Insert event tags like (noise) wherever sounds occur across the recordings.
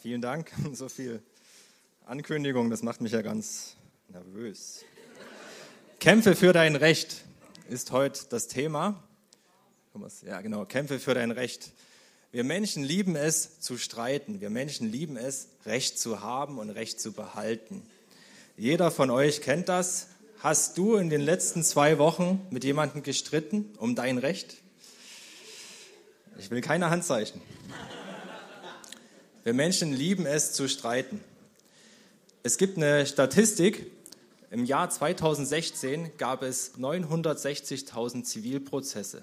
Vielen Dank. (laughs) So viel Ankündigung, das macht mich ja ganz nervös. Kämpfe für dein Recht ist heute das Thema. Ja, genau, Kämpfe für dein Recht. Wir Menschen lieben es zu streiten. Wir Menschen lieben es, Recht zu haben und Recht zu behalten. Jeder von euch kennt das. Hast du in den letzten zwei Wochen mit jemandem gestritten um dein Recht? Ich will keine Handzeichen. Wir Menschen lieben es zu streiten. Es gibt eine Statistik. Im Jahr 2016 gab es 960.000 Zivilprozesse.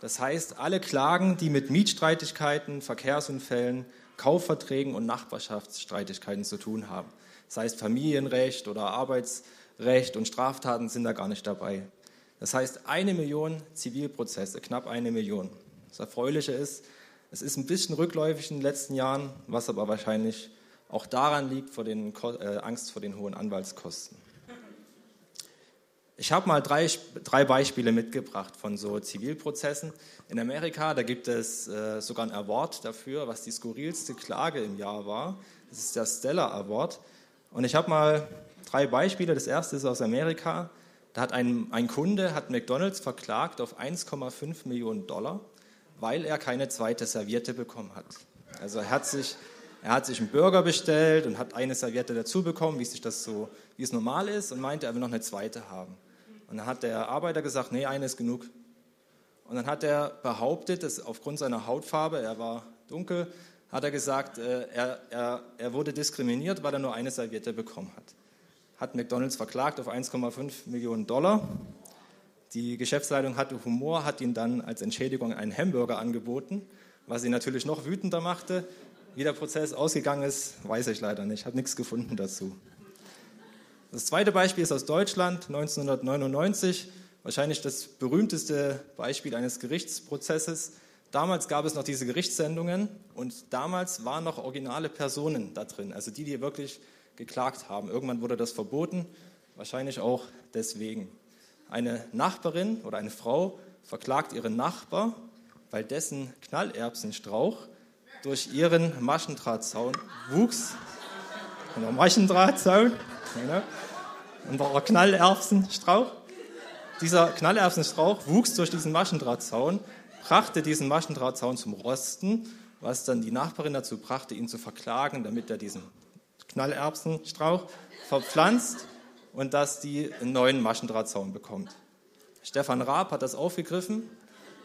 Das heißt, alle Klagen, die mit Mietstreitigkeiten, Verkehrsunfällen, Kaufverträgen und Nachbarschaftsstreitigkeiten zu tun haben. Das heißt, Familienrecht oder Arbeitsrecht und Straftaten sind da gar nicht dabei. Das heißt, eine Million Zivilprozesse, knapp eine Million. Das Erfreuliche ist, es ist ein bisschen rückläufig in den letzten Jahren, was aber wahrscheinlich auch daran liegt, vor den, äh, Angst vor den hohen Anwaltskosten. Ich habe mal drei, drei Beispiele mitgebracht von so Zivilprozessen. In Amerika, da gibt es äh, sogar ein Award dafür, was die skurrilste Klage im Jahr war. Das ist der Stella Award. Und ich habe mal drei Beispiele. Das erste ist aus Amerika. Da hat ein, ein Kunde hat McDonald's verklagt auf 1,5 Millionen Dollar weil er keine zweite Serviette bekommen hat. Also er hat sich, er hat sich einen Burger bestellt und hat eine Serviette dazu bekommen, wie sich das so, wie es normal ist, und meinte, er will noch eine zweite haben. Und dann hat der Arbeiter gesagt, nee, eine ist genug. Und dann hat er behauptet, dass aufgrund seiner Hautfarbe, er war dunkel, hat er gesagt, äh, er, er, er wurde diskriminiert, weil er nur eine Serviette bekommen hat. Hat McDonald's verklagt auf 1,5 Millionen Dollar die Geschäftsleitung hatte Humor, hat ihm dann als Entschädigung einen Hamburger angeboten, was ihn natürlich noch wütender machte. Wie der Prozess ausgegangen ist, weiß ich leider nicht. Ich habe nichts gefunden dazu. Das zweite Beispiel ist aus Deutschland, 1999. Wahrscheinlich das berühmteste Beispiel eines Gerichtsprozesses. Damals gab es noch diese Gerichtssendungen und damals waren noch originale Personen da drin, also die, die wirklich geklagt haben. Irgendwann wurde das verboten, wahrscheinlich auch deswegen. Eine Nachbarin oder eine Frau verklagt ihren Nachbar, weil dessen Knallerbsenstrauch durch ihren Maschendrahtzaun wuchs. Genau, Maschendrahtzaun. Genau. Und war Knallerbsenstrauch. Dieser Knallerbsenstrauch wuchs durch diesen Maschendrahtzaun, brachte diesen Maschendrahtzaun zum Rosten, was dann die Nachbarin dazu brachte, ihn zu verklagen, damit er diesen Knallerbsenstrauch verpflanzt und dass die einen neuen Maschendrahtzaun bekommt. Stefan Raab hat das aufgegriffen,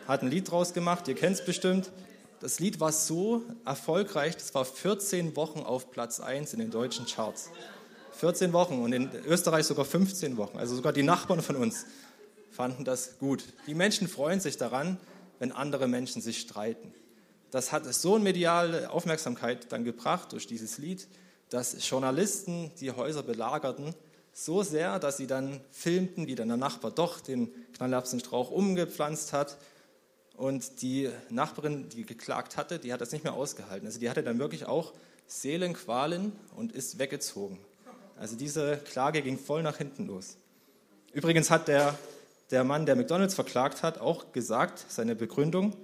hat ein Lied draus gemacht, ihr kennt es bestimmt. Das Lied war so erfolgreich, das war 14 Wochen auf Platz 1 in den deutschen Charts. 14 Wochen und in Österreich sogar 15 Wochen. Also sogar die Nachbarn von uns fanden das gut. Die Menschen freuen sich daran, wenn andere Menschen sich streiten. Das hat so eine mediale Aufmerksamkeit dann gebracht durch dieses Lied, dass Journalisten die Häuser belagerten so sehr, dass sie dann filmten, wie dann der Nachbar doch den Knallerbsenstrauch umgepflanzt hat. Und die Nachbarin, die geklagt hatte, die hat das nicht mehr ausgehalten. Also die hatte dann wirklich auch Seelenqualen und ist weggezogen. Also diese Klage ging voll nach hinten los. Übrigens hat der, der Mann, der McDonald's verklagt hat, auch gesagt, seine Begründung,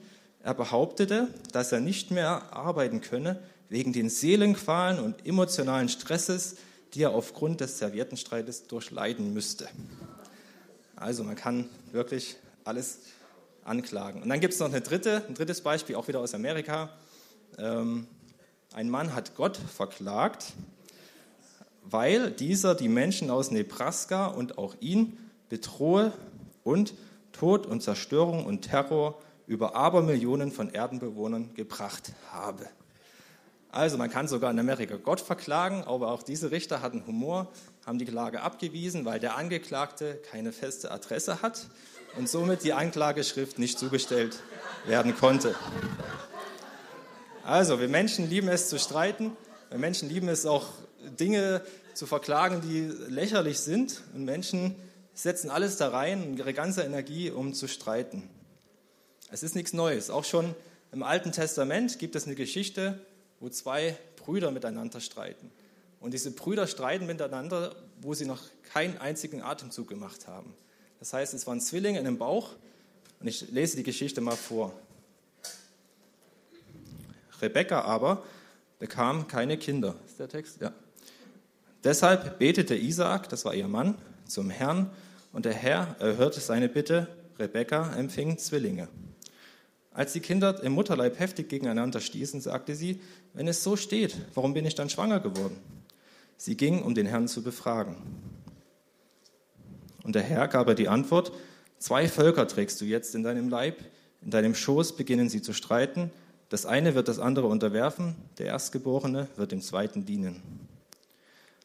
er behauptete, dass er nicht mehr arbeiten könne wegen den Seelenqualen und emotionalen Stresses, die er aufgrund des Serviettenstreites durchleiden müsste. Also man kann wirklich alles anklagen. Und dann gibt es noch eine dritte, ein drittes Beispiel, auch wieder aus Amerika. Ähm, ein Mann hat Gott verklagt, weil dieser die Menschen aus Nebraska und auch ihn bedrohe und Tod und Zerstörung und Terror über Abermillionen von Erdenbewohnern gebracht habe. Also man kann sogar in Amerika Gott verklagen, aber auch diese Richter hatten Humor, haben die Klage abgewiesen, weil der Angeklagte keine feste Adresse hat und somit die Anklageschrift nicht zugestellt werden konnte. Also wir Menschen lieben es zu streiten, wir Menschen lieben es auch Dinge zu verklagen, die lächerlich sind und Menschen setzen alles da rein und ihre ganze Energie, um zu streiten. Es ist nichts Neues. Auch schon im Alten Testament gibt es eine Geschichte, wo zwei Brüder miteinander streiten. Und diese Brüder streiten miteinander, wo sie noch keinen einzigen Atemzug gemacht haben. Das heißt, es waren Zwillinge in dem Bauch. Und ich lese die Geschichte mal vor. Rebekka aber bekam keine Kinder. Ist der Text? Ja. Deshalb betete Isaak, das war ihr Mann, zum Herrn und der Herr erhörte seine Bitte. Rebekka empfing Zwillinge. Als die Kinder im Mutterleib heftig gegeneinander stießen, sagte sie, wenn es so steht, warum bin ich dann schwanger geworden? Sie ging, um den Herrn zu befragen. Und der Herr gab ihr die Antwort, zwei Völker trägst du jetzt in deinem Leib, in deinem Schoß beginnen sie zu streiten, das eine wird das andere unterwerfen, der Erstgeborene wird dem Zweiten dienen.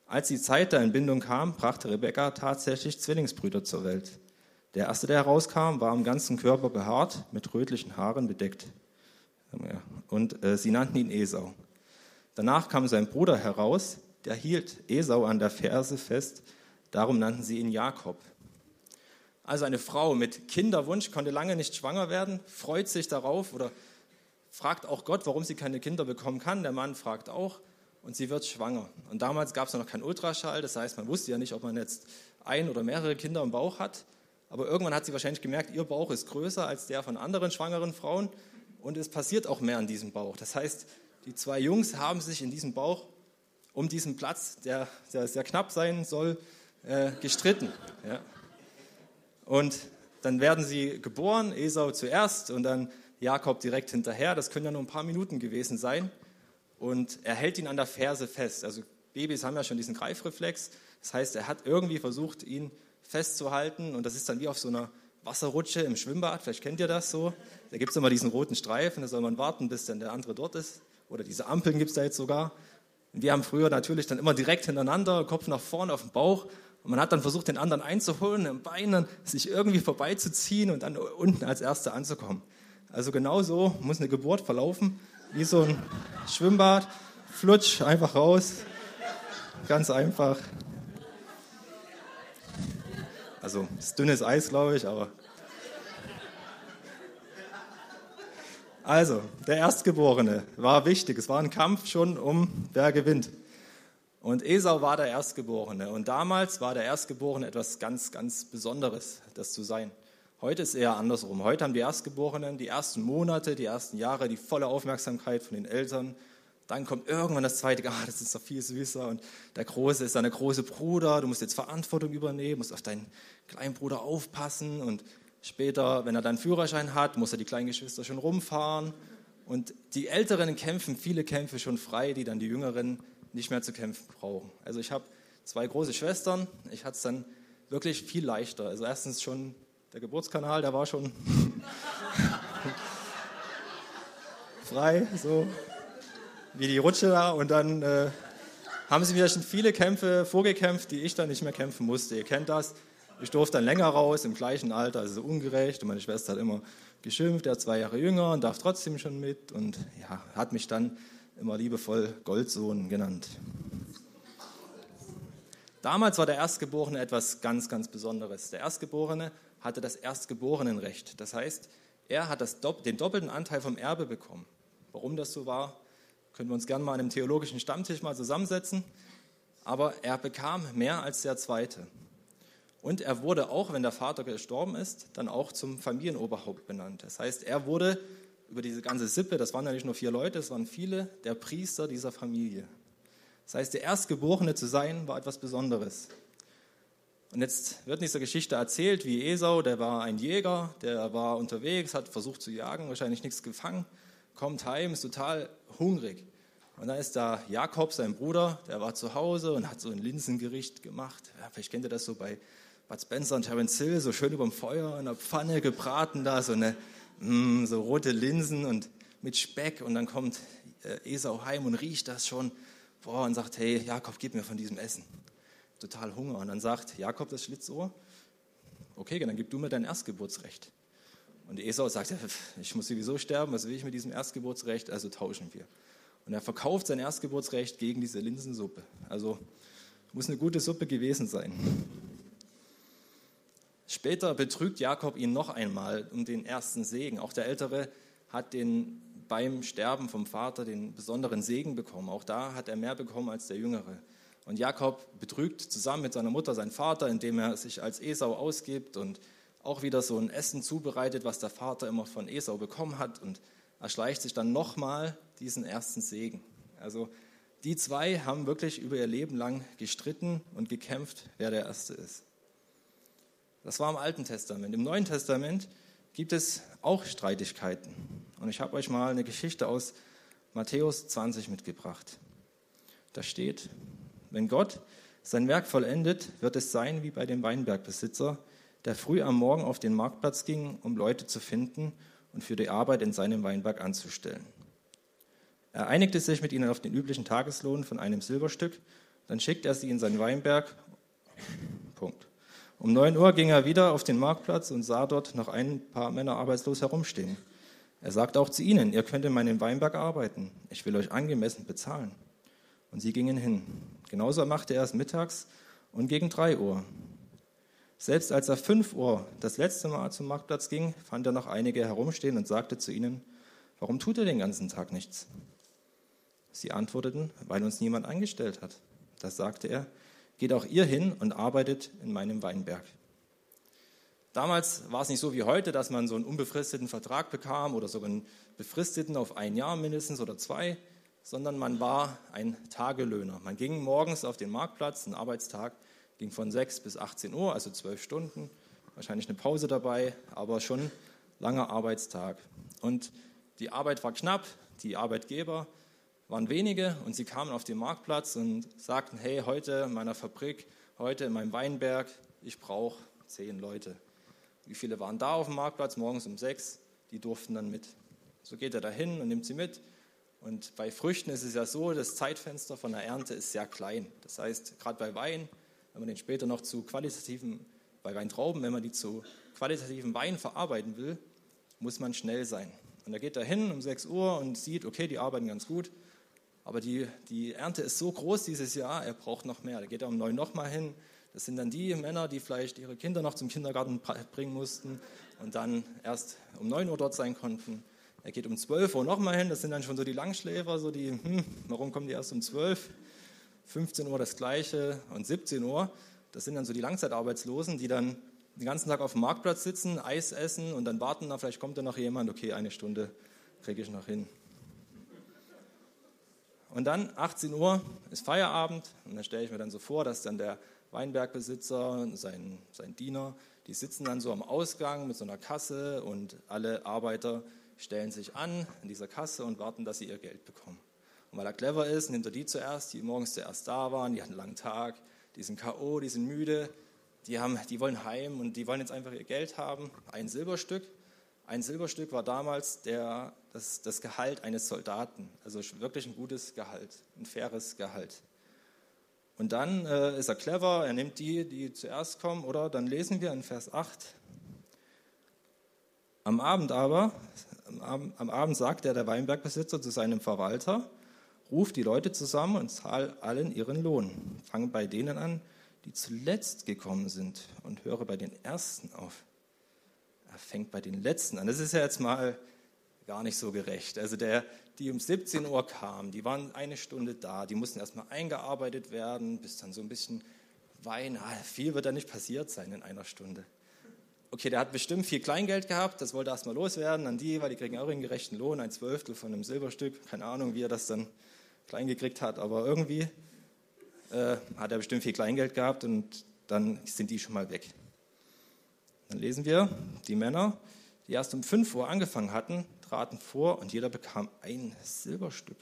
Als die Zeit der Entbindung kam, brachte Rebekka tatsächlich Zwillingsbrüder zur Welt. Der erste, der herauskam, war am ganzen Körper behaart, mit rötlichen Haaren bedeckt. Und äh, sie nannten ihn Esau. Danach kam sein Bruder heraus, der hielt Esau an der Ferse fest, darum nannten sie ihn Jakob. Also eine Frau mit Kinderwunsch konnte lange nicht schwanger werden, freut sich darauf oder fragt auch Gott, warum sie keine Kinder bekommen kann. Der Mann fragt auch und sie wird schwanger. Und damals gab es noch keinen Ultraschall, das heißt, man wusste ja nicht, ob man jetzt ein oder mehrere Kinder im Bauch hat. Aber irgendwann hat sie wahrscheinlich gemerkt, ihr Bauch ist größer als der von anderen schwangeren Frauen und es passiert auch mehr an diesem Bauch. Das heißt, die zwei Jungs haben sich in diesem Bauch um diesen Platz, der, der sehr knapp sein soll, äh, gestritten. Ja. Und dann werden sie geboren, Esau zuerst und dann Jakob direkt hinterher. Das können ja nur ein paar Minuten gewesen sein. Und er hält ihn an der Ferse fest. Also Babys haben ja schon diesen Greifreflex. Das heißt, er hat irgendwie versucht, ihn festzuhalten. Und das ist dann wie auf so einer Wasserrutsche im Schwimmbad. Vielleicht kennt ihr das so. Da gibt es immer diesen roten Streifen. Da soll man warten, bis dann der andere dort ist. Oder diese Ampeln gibt es da jetzt sogar. Und wir haben früher natürlich dann immer direkt hintereinander, Kopf nach vorne auf den Bauch. Und man hat dann versucht, den anderen einzuholen, im Beinen sich irgendwie vorbeizuziehen und dann unten als Erster anzukommen. Also genau so muss eine Geburt verlaufen, wie so ein Schwimmbad. Flutsch, einfach raus. Ganz einfach. Also, es ist dünnes Eis, glaube ich, aber. Also, der Erstgeborene war wichtig. Es war ein Kampf schon um, wer gewinnt. Und Esau war der Erstgeborene. Und damals war der Erstgeborene etwas ganz, ganz Besonderes, das zu sein. Heute ist eher andersrum. Heute haben die Erstgeborenen die ersten Monate, die ersten Jahre die volle Aufmerksamkeit von den Eltern. Dann kommt irgendwann das zweite, ah, das ist doch viel süßer. Und der Große ist dann der große Bruder. Du musst jetzt Verantwortung übernehmen, musst auf deinen kleinen Bruder aufpassen. Und später, wenn er dann Führerschein hat, muss er die kleinen Geschwister schon rumfahren. Und die Älteren kämpfen viele Kämpfe schon frei, die dann die Jüngeren nicht mehr zu kämpfen brauchen. Also ich habe zwei große Schwestern. Ich hatte es dann wirklich viel leichter. Also erstens schon der Geburtskanal, der war schon (laughs) frei, so wie die Rutsche da. Und dann äh, haben sie mir schon viele Kämpfe vorgekämpft, die ich dann nicht mehr kämpfen musste. Ihr kennt das. Ich durfte dann länger raus, im gleichen Alter, also ungerecht. Und meine Schwester hat immer geschimpft, er ist zwei Jahre jünger und darf trotzdem schon mit. Und ja, hat mich dann immer liebevoll Goldsohn genannt. Damals war der Erstgeborene etwas ganz, ganz Besonderes. Der Erstgeborene hatte das Erstgeborenenrecht. Das heißt, er hat das, den doppelten Anteil vom Erbe bekommen. Warum das so war, können wir uns gerne mal an einem theologischen Stammtisch mal zusammensetzen. Aber er bekam mehr als der Zweite. Und er wurde auch, wenn der Vater gestorben ist, dann auch zum Familienoberhaupt benannt. Das heißt, er wurde über diese ganze Sippe, das waren ja nicht nur vier Leute, es waren viele, der Priester dieser Familie. Das heißt, der Erstgeborene zu sein, war etwas Besonderes. Und jetzt wird in dieser Geschichte erzählt, wie Esau, der war ein Jäger, der war unterwegs, hat versucht zu jagen, wahrscheinlich nichts gefangen, kommt heim, ist total hungrig. Und dann ist da Jakob, sein Bruder, der war zu Hause und hat so ein Linsengericht gemacht. Ja, vielleicht kennt ihr das so bei Bud Spencer und Terence Hill, so schön über dem Feuer in der Pfanne gebraten da, so, eine, mm, so rote Linsen und mit Speck. Und dann kommt äh, Esau heim und riecht das schon boah, und sagt, hey Jakob, gib mir von diesem Essen total Hunger. Und dann sagt Jakob das Schlitzohr, okay, dann gib du mir dein Erstgeburtsrecht. Und Esau sagt, ich muss sowieso sterben, was will ich mit diesem Erstgeburtsrecht? Also tauschen wir. Und er verkauft sein Erstgeburtsrecht gegen diese Linsensuppe. Also muss eine gute Suppe gewesen sein. Später betrügt Jakob ihn noch einmal um den ersten Segen. Auch der Ältere hat den, beim Sterben vom Vater den besonderen Segen bekommen. Auch da hat er mehr bekommen als der Jüngere. Und Jakob betrügt zusammen mit seiner Mutter seinen Vater, indem er sich als Esau ausgibt und auch wieder so ein Essen zubereitet, was der Vater immer von Esau bekommen hat und erschleicht sich dann nochmal diesen ersten Segen. Also die zwei haben wirklich über ihr Leben lang gestritten und gekämpft, wer der Erste ist. Das war im Alten Testament. Im Neuen Testament gibt es auch Streitigkeiten. Und ich habe euch mal eine Geschichte aus Matthäus 20 mitgebracht. Da steht, wenn Gott sein Werk vollendet, wird es sein wie bei dem Weinbergbesitzer, der früh am Morgen auf den Marktplatz ging, um Leute zu finden und für die Arbeit in seinem Weinberg anzustellen. Er einigte sich mit ihnen auf den üblichen Tageslohn von einem Silberstück, dann schickte er sie in seinen Weinberg. Punkt. Um 9 Uhr ging er wieder auf den Marktplatz und sah dort noch ein paar Männer arbeitslos herumstehen. Er sagte auch zu ihnen, ihr könnt in meinem Weinberg arbeiten, ich will euch angemessen bezahlen. Und sie gingen hin. Genauso machte er es mittags und gegen 3 Uhr. Selbst als er 5 Uhr das letzte Mal zum Marktplatz ging, fand er noch einige herumstehen und sagte zu ihnen, warum tut er den ganzen Tag nichts? Sie antworteten, weil uns niemand angestellt hat. Da sagte er, geht auch ihr hin und arbeitet in meinem Weinberg. Damals war es nicht so wie heute, dass man so einen unbefristeten Vertrag bekam oder sogar einen befristeten auf ein Jahr mindestens oder zwei, sondern man war ein Tagelöhner. Man ging morgens auf den Marktplatz, ein Arbeitstag ging von 6 bis 18 Uhr, also zwölf Stunden, wahrscheinlich eine Pause dabei, aber schon langer Arbeitstag. Und die Arbeit war knapp, die Arbeitgeber waren wenige und sie kamen auf den Marktplatz und sagten, hey, heute in meiner Fabrik, heute in meinem Weinberg, ich brauche zehn Leute. Wie viele waren da auf dem Marktplatz morgens um sechs? Die durften dann mit. So geht er dahin und nimmt sie mit. Und bei Früchten ist es ja so, das Zeitfenster von der Ernte ist sehr klein. Das heißt, gerade bei Wein, wenn man den später noch zu qualitativen, bei Weintrauben, wenn man die zu qualitativen Wein verarbeiten will, muss man schnell sein. Und da geht er hin um 6 Uhr und sieht, okay, die arbeiten ganz gut. Aber die, die Ernte ist so groß dieses Jahr, er braucht noch mehr. Da geht er um neun nochmal hin. Das sind dann die Männer, die vielleicht ihre Kinder noch zum Kindergarten bringen mussten und dann erst um neun Uhr dort sein konnten. Er geht um zwölf Uhr nochmal hin. Das sind dann schon so die Langschläfer, so die, hm, warum kommen die erst um zwölf? 15 Uhr das Gleiche und 17 Uhr. Das sind dann so die Langzeitarbeitslosen, die dann den ganzen Tag auf dem Marktplatz sitzen, Eis essen und dann warten, na, vielleicht kommt da noch jemand, okay, eine Stunde kriege ich noch hin. Und dann 18 Uhr ist Feierabend und dann stelle ich mir dann so vor, dass dann der Weinbergbesitzer, sein, sein Diener, die sitzen dann so am Ausgang mit so einer Kasse und alle Arbeiter stellen sich an in dieser Kasse und warten, dass sie ihr Geld bekommen. Und weil er clever ist, nimmt er die zuerst, die morgens zuerst da waren, die hatten einen langen Tag, die sind K.O., die sind müde, die, haben, die wollen heim und die wollen jetzt einfach ihr Geld haben, ein Silberstück. Ein Silberstück war damals der, das, das Gehalt eines Soldaten, also wirklich ein gutes Gehalt, ein faires Gehalt. Und dann äh, ist er clever, er nimmt die, die zuerst kommen, oder? Dann lesen wir in Vers 8. Am Abend aber, am, am Abend sagt er der Weinbergbesitzer zu seinem Verwalter, ruf die Leute zusammen und zahl allen ihren Lohn. Fang bei denen an, die zuletzt gekommen sind und höre bei den Ersten auf er fängt bei den Letzten an. Das ist ja jetzt mal gar nicht so gerecht. Also der, die um 17 Uhr kamen, die waren eine Stunde da, die mussten erstmal eingearbeitet werden, bis dann so ein bisschen Wein, ah, viel wird da nicht passiert sein in einer Stunde. Okay, der hat bestimmt viel Kleingeld gehabt, das wollte erstmal loswerden an die, weil die kriegen auch ihren gerechten Lohn, ein Zwölftel von einem Silberstück. Keine Ahnung, wie er das dann klein gekriegt hat, aber irgendwie äh, hat er bestimmt viel Kleingeld gehabt und dann sind die schon mal weg. Dann lesen wir, die Männer, die erst um 5 Uhr angefangen hatten, traten vor und jeder bekam ein Silberstück.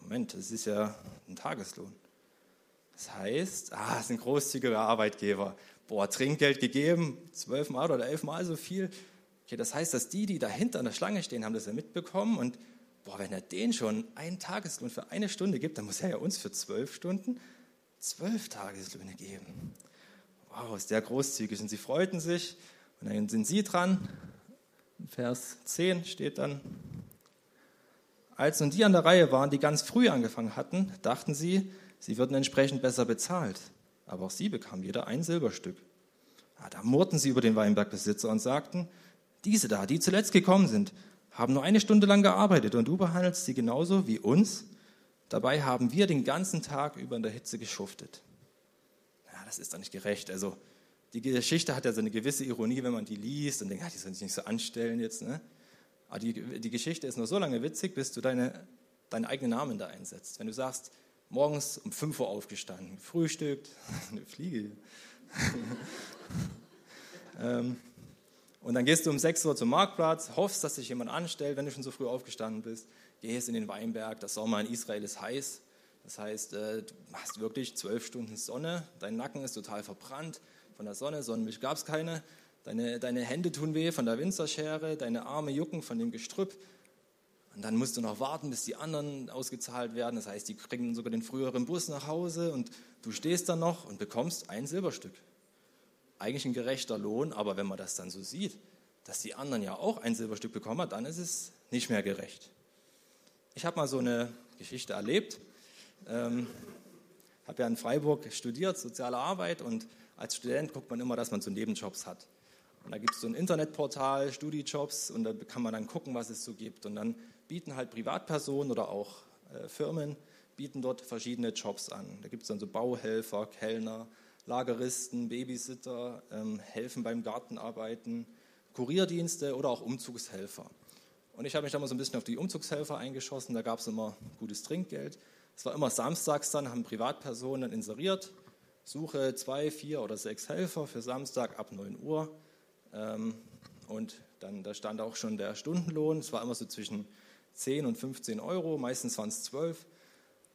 Moment, das ist ja ein Tageslohn. Das heißt, ah, das sind großzügige Arbeitgeber. Boah, Trinkgeld gegeben, zwölfmal oder elfmal so viel. Okay, das heißt, dass die, die dahinter an der Schlange stehen, haben das ja mitbekommen und boah, wenn er denen schon einen Tageslohn für eine Stunde gibt, dann muss er ja uns für zwölf Stunden zwölf Tageslöhne geben wow, ist der großzügig. Und sie freuten sich. Und dann sind sie dran. Vers 10 steht dann, als nun die an der Reihe waren, die ganz früh angefangen hatten, dachten sie, sie würden entsprechend besser bezahlt. Aber auch sie bekamen jeder ein Silberstück. Ja, da murrten sie über den Weinbergbesitzer und sagten, diese da, die zuletzt gekommen sind, haben nur eine Stunde lang gearbeitet und du behandelst sie genauso wie uns. Dabei haben wir den ganzen Tag über in der Hitze geschuftet das ist doch nicht gerecht. Also die Geschichte hat ja so eine gewisse Ironie, wenn man die liest und denkt, ja, die sollen sich nicht so anstellen jetzt. Ne? Aber die, die Geschichte ist nur so lange witzig, bis du deine deinen eigenen Namen da einsetzt. Wenn du sagst, morgens um 5 Uhr aufgestanden, frühstückt, (laughs) eine Fliege. (laughs) ähm, und dann gehst du um 6 Uhr zum Marktplatz, hoffst, dass sich jemand anstellt, wenn du schon so früh aufgestanden bist, gehst in den Weinberg, das Sommer in Israel ist heiß. Das heißt, äh, du hast wirklich zwölf Stunden Sonne, dein Nacken ist total verbrannt von der Sonne, Sonnenmilch gab es keine, deine, deine Hände tun weh von der Winzerschere, deine Arme jucken von dem Gestrüpp. Und dann musst du noch warten, bis die anderen ausgezahlt werden. Das heißt, die kriegen sogar den früheren Bus nach Hause und du stehst dann noch und bekommst ein Silberstück eigentlich ein gerechter Lohn, aber wenn man das dann so sieht, dass die anderen ja auch ein Silberstück bekommen haben, dann ist es nicht mehr gerecht. Ich habe mal so eine Geschichte erlebt. Ähm, habe ja in Freiburg studiert, soziale Arbeit und als Student guckt man immer, dass man so Nebenjobs hat. Und da gibt es so ein Internetportal, Studijobs, und da kann man dann gucken, was es so gibt. Und dann bieten halt Privatpersonen oder auch äh, Firmen, bieten dort verschiedene Jobs an. Da gibt es dann so Bauhelfer, Kellner, Lageristen, Babysitter, ähm, helfen beim Gartenarbeiten, Kurierdienste oder auch Umzugshelfer. Und ich habe mich da mal so ein bisschen auf die Umzugshelfer eingeschossen. Da gab es immer gutes Trinkgeld. Es war immer samstags dann, haben Privatpersonen inseriert. Suche zwei, vier oder sechs Helfer für Samstag ab 9 Uhr. Ähm, und dann da stand auch schon der Stundenlohn. Es war immer so zwischen 10 und 15 Euro, meistens waren es 12.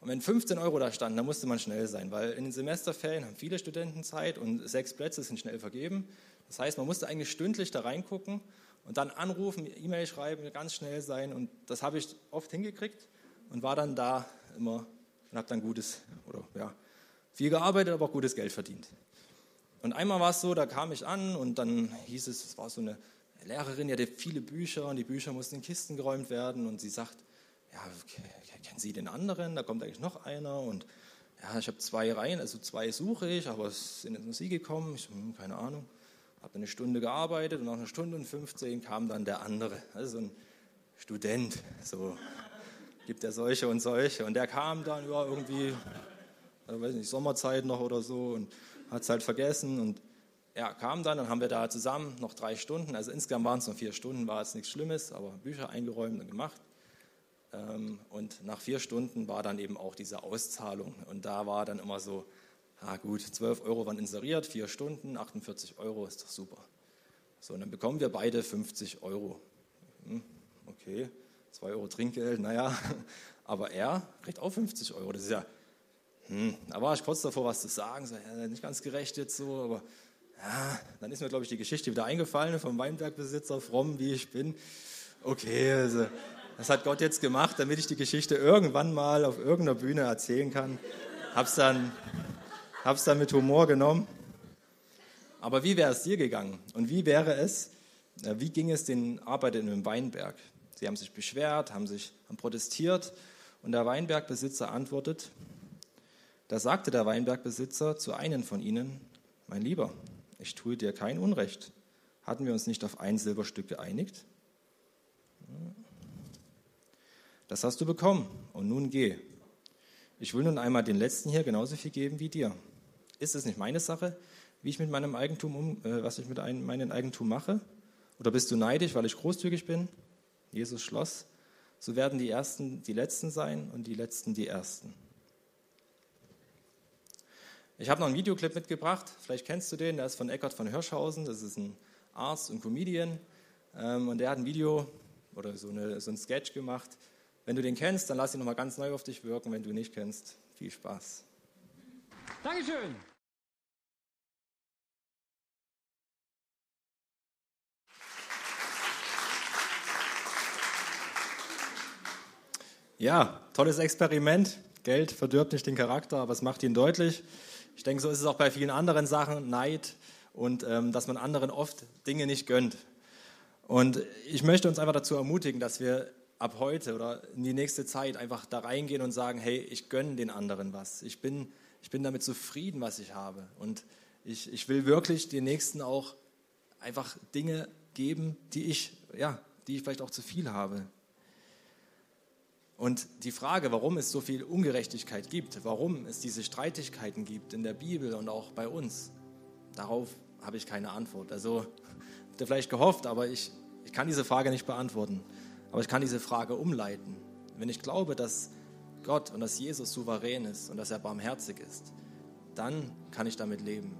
Und wenn 15 Euro da standen, dann musste man schnell sein, weil in den Semesterferien haben viele Studenten Zeit und sechs Plätze sind schnell vergeben. Das heißt, man musste eigentlich stündlich da reingucken und dann anrufen, E-Mail schreiben, ganz schnell sein. Und das habe ich oft hingekriegt und war dann da immer und habe dann gutes, oder ja, viel gearbeitet, aber auch gutes Geld verdient. Und einmal war es so, da kam ich an und dann hieß es, es war so eine Lehrerin, die hatte viele Bücher und die Bücher mussten in Kisten geräumt werden und sie sagt, ja, kennen Sie den anderen? Da kommt eigentlich noch einer und ja, ich habe zwei Reihen, also zwei suche ich, aber es sind jetzt nur Sie gekommen. Ich hm, keine Ahnung. Habe eine Stunde gearbeitet und nach einer Stunde und 15 kam dann der andere, also ein Student, so gibt er solche und solche. Und der kam dann ja, irgendwie, also weiß nicht, Sommerzeit noch oder so und hat es halt vergessen und er kam dann, dann haben wir da zusammen noch drei Stunden, also insgesamt waren es noch vier Stunden, war es nichts Schlimmes, aber Bücher eingeräumt und gemacht. Ähm, und nach vier Stunden war dann eben auch diese Auszahlung. Und da war dann immer so, ah gut, 12 Euro waren inseriert, vier Stunden, 48 Euro ist doch super. So, und dann bekommen wir beide 50 Euro. Hm, okay, 2 Euro Trinkgeld, naja, (laughs) aber er kriegt auch 50 Euro. Das ist ja, hm, da war ich kurz davor, was zu sagen, so, ja, nicht ganz gerecht jetzt so, aber ja, dann ist mir, glaube ich, die Geschichte wieder eingefallen vom Weinbergbesitzer, fromm wie ich bin. Okay, also das hat Gott jetzt gemacht, damit ich die Geschichte irgendwann mal auf irgendeiner Bühne erzählen kann. Hab's dann, hab's dann mit Humor genommen. Aber wie wäre es dir gegangen? Und wie wäre es, äh, wie ging es den Arbeitern im Weinberg? Sie haben sich beschwert, haben sich haben protestiert und der Weinbergbesitzer antwortet, da sagte der Weinbergbesitzer zu einem von ihnen, mein Lieber, ich tue dir kein Unrecht. Hatten wir uns nicht auf ein Silberstück geeinigt? Das hast du bekommen und nun geh. Ich will nun einmal den Letzten hier genauso viel geben wie dir. Ist es nicht meine Sache, wie ich mit meinem Eigentum um, äh, was ich mit ein, meinem Eigentum mache? Oder bist du neidisch, weil ich großzügig bin? Jesus schloss, so werden die Ersten die Letzten sein und die Letzten die Ersten. Ich habe noch einen Videoclip mitgebracht, vielleicht kennst du den, der ist von Eckhard von Hirschhausen, das ist ein Arzt und Comedian ähm, und der hat ein Video oder so, eine, so ein Sketch gemacht, wenn du den kennst, dann lass ihn nochmal ganz neu auf dich wirken. Wenn du ihn nicht kennst, viel Spaß. Dankeschön. Ja, tolles Experiment. Geld verdirbt nicht den Charakter, aber es macht ihn deutlich. Ich denke, so ist es auch bei vielen anderen Sachen, Neid und ähm, dass man anderen oft Dinge nicht gönnt. Und ich möchte uns einfach dazu ermutigen, dass wir ab heute oder in die nächste Zeit einfach da reingehen und sagen, hey, ich gönne den anderen was. Ich bin, ich bin damit zufrieden, was ich habe. Und ich, ich will wirklich den Nächsten auch einfach Dinge geben, die ich, ja, die ich vielleicht auch zu viel habe. Und die Frage, warum es so viel Ungerechtigkeit gibt, warum es diese Streitigkeiten gibt in der Bibel und auch bei uns, darauf habe ich keine Antwort. Also, (laughs) habt vielleicht gehofft, aber ich, ich kann diese Frage nicht beantworten. Aber ich kann diese Frage umleiten. Wenn ich glaube, dass Gott und dass Jesus souverän ist und dass er barmherzig ist, dann kann ich damit leben.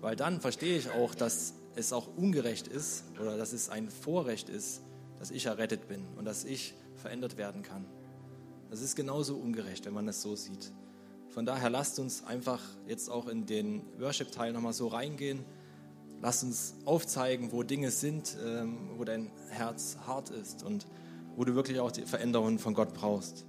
Weil dann verstehe ich auch, dass es auch ungerecht ist oder dass es ein Vorrecht ist, dass ich errettet bin und dass ich verändert werden kann. Das ist genauso ungerecht, wenn man es so sieht. Von daher lasst uns einfach jetzt auch in den Worship-Teil nochmal so reingehen. Lasst uns aufzeigen, wo Dinge sind, ähm, wo dein Herz hart ist und wo du wirklich auch die Veränderungen von Gott brauchst.